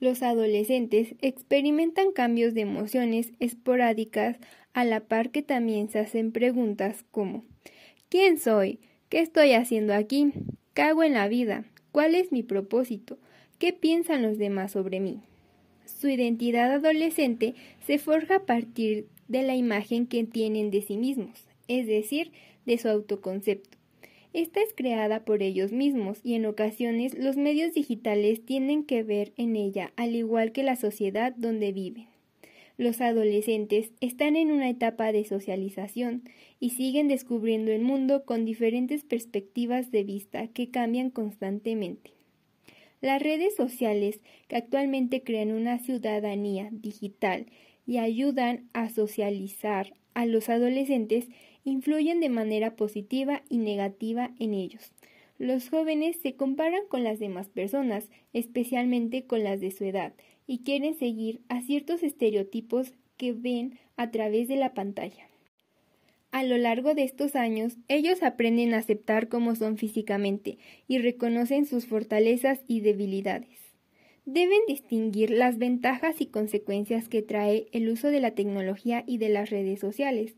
Los adolescentes experimentan cambios de emociones esporádicas a la par que también se hacen preguntas como ¿Quién soy? ¿Qué estoy haciendo aquí? ¿Qué hago en la vida? ¿Cuál es mi propósito? ¿Qué piensan los demás sobre mí? Su identidad adolescente se forja a partir de la imagen que tienen de sí mismos, es decir, de su autoconcepto. Esta es creada por ellos mismos y en ocasiones los medios digitales tienen que ver en ella, al igual que la sociedad donde viven. Los adolescentes están en una etapa de socialización y siguen descubriendo el mundo con diferentes perspectivas de vista que cambian constantemente. Las redes sociales, que actualmente crean una ciudadanía digital y ayudan a socializar a los adolescentes, influyen de manera positiva y negativa en ellos. Los jóvenes se comparan con las demás personas, especialmente con las de su edad, y quieren seguir a ciertos estereotipos que ven a través de la pantalla. A lo largo de estos años, ellos aprenden a aceptar cómo son físicamente y reconocen sus fortalezas y debilidades. Deben distinguir las ventajas y consecuencias que trae el uso de la tecnología y de las redes sociales.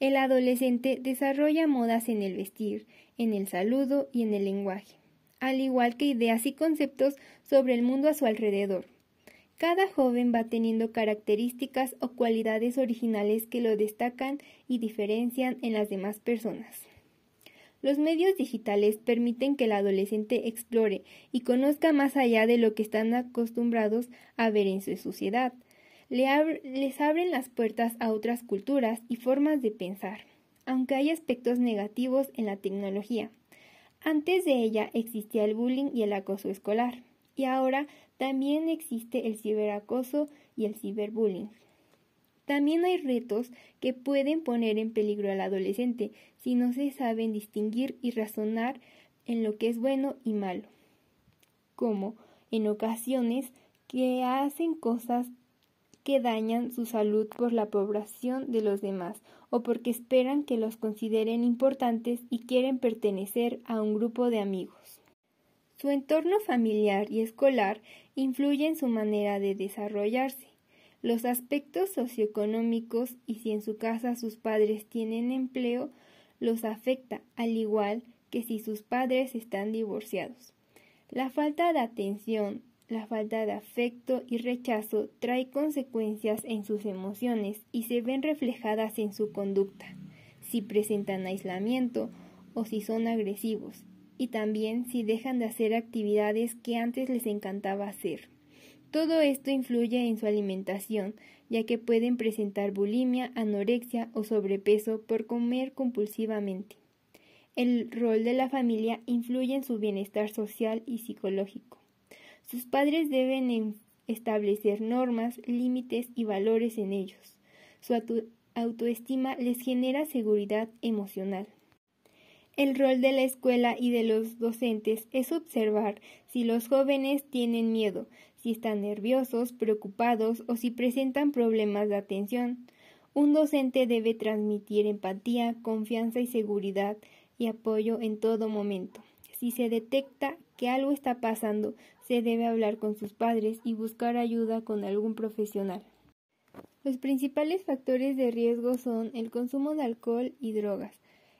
El adolescente desarrolla modas en el vestir, en el saludo y en el lenguaje, al igual que ideas y conceptos sobre el mundo a su alrededor. Cada joven va teniendo características o cualidades originales que lo destacan y diferencian en las demás personas. Los medios digitales permiten que el adolescente explore y conozca más allá de lo que están acostumbrados a ver en su sociedad, les abren las puertas a otras culturas y formas de pensar, aunque hay aspectos negativos en la tecnología. Antes de ella existía el bullying y el acoso escolar, y ahora también existe el ciberacoso y el ciberbullying. También hay retos que pueden poner en peligro al adolescente si no se saben distinguir y razonar en lo que es bueno y malo, como en ocasiones que hacen cosas dañan su salud por la población de los demás o porque esperan que los consideren importantes y quieren pertenecer a un grupo de amigos. Su entorno familiar y escolar influye en su manera de desarrollarse. Los aspectos socioeconómicos y si en su casa sus padres tienen empleo, los afecta, al igual que si sus padres están divorciados. La falta de atención, la falta de afecto y rechazo trae consecuencias en sus emociones y se ven reflejadas en su conducta, si presentan aislamiento o si son agresivos, y también si dejan de hacer actividades que antes les encantaba hacer. Todo esto influye en su alimentación, ya que pueden presentar bulimia, anorexia o sobrepeso por comer compulsivamente. El rol de la familia influye en su bienestar social y psicológico. Sus padres deben establecer normas, límites y valores en ellos. Su autoestima les genera seguridad emocional. El rol de la escuela y de los docentes es observar si los jóvenes tienen miedo, si están nerviosos, preocupados o si presentan problemas de atención. Un docente debe transmitir empatía, confianza y seguridad y apoyo en todo momento. Si se detecta que algo está pasando, se debe hablar con sus padres y buscar ayuda con algún profesional. Los principales factores de riesgo son el consumo de alcohol y drogas.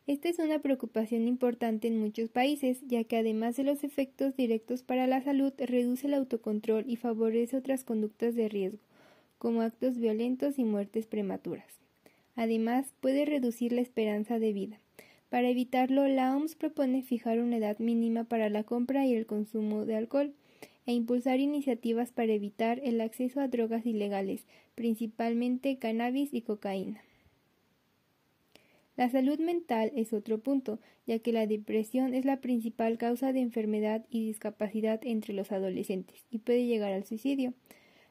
Esta es una preocupación importante en muchos países, ya que además de los efectos directos para la salud, reduce el autocontrol y favorece otras conductas de riesgo, como actos violentos y muertes prematuras. Además, puede reducir la esperanza de vida. Para evitarlo, la OMS propone fijar una edad mínima para la compra y el consumo de alcohol e impulsar iniciativas para evitar el acceso a drogas ilegales, principalmente cannabis y cocaína. La salud mental es otro punto, ya que la depresión es la principal causa de enfermedad y discapacidad entre los adolescentes y puede llegar al suicidio.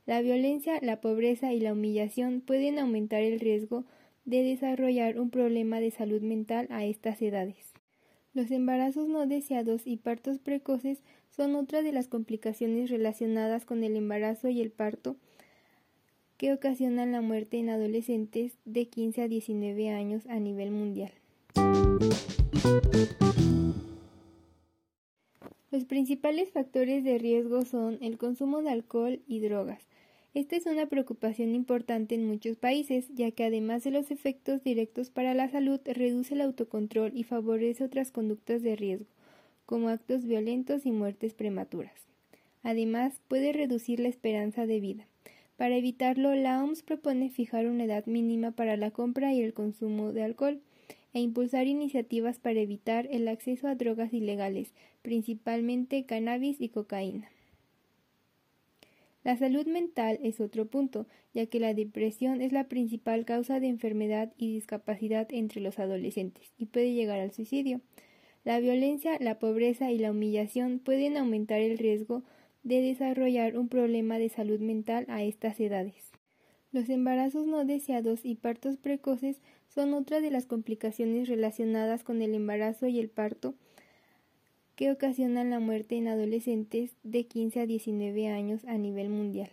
La violencia, la pobreza y la humillación pueden aumentar el riesgo de desarrollar un problema de salud mental a estas edades. Los embarazos no deseados y partos precoces son otra de las complicaciones relacionadas con el embarazo y el parto que ocasionan la muerte en adolescentes de 15 a 19 años a nivel mundial. Los principales factores de riesgo son el consumo de alcohol y drogas. Esta es una preocupación importante en muchos países, ya que además de los efectos directos para la salud, reduce el autocontrol y favorece otras conductas de riesgo, como actos violentos y muertes prematuras. Además, puede reducir la esperanza de vida. Para evitarlo, la OMS propone fijar una edad mínima para la compra y el consumo de alcohol e impulsar iniciativas para evitar el acceso a drogas ilegales, principalmente cannabis y cocaína. La salud mental es otro punto, ya que la depresión es la principal causa de enfermedad y discapacidad entre los adolescentes y puede llegar al suicidio. La violencia, la pobreza y la humillación pueden aumentar el riesgo de desarrollar un problema de salud mental a estas edades. Los embarazos no deseados y partos precoces son otra de las complicaciones relacionadas con el embarazo y el parto que ocasionan la muerte en adolescentes de 15 a 19 años a nivel mundial.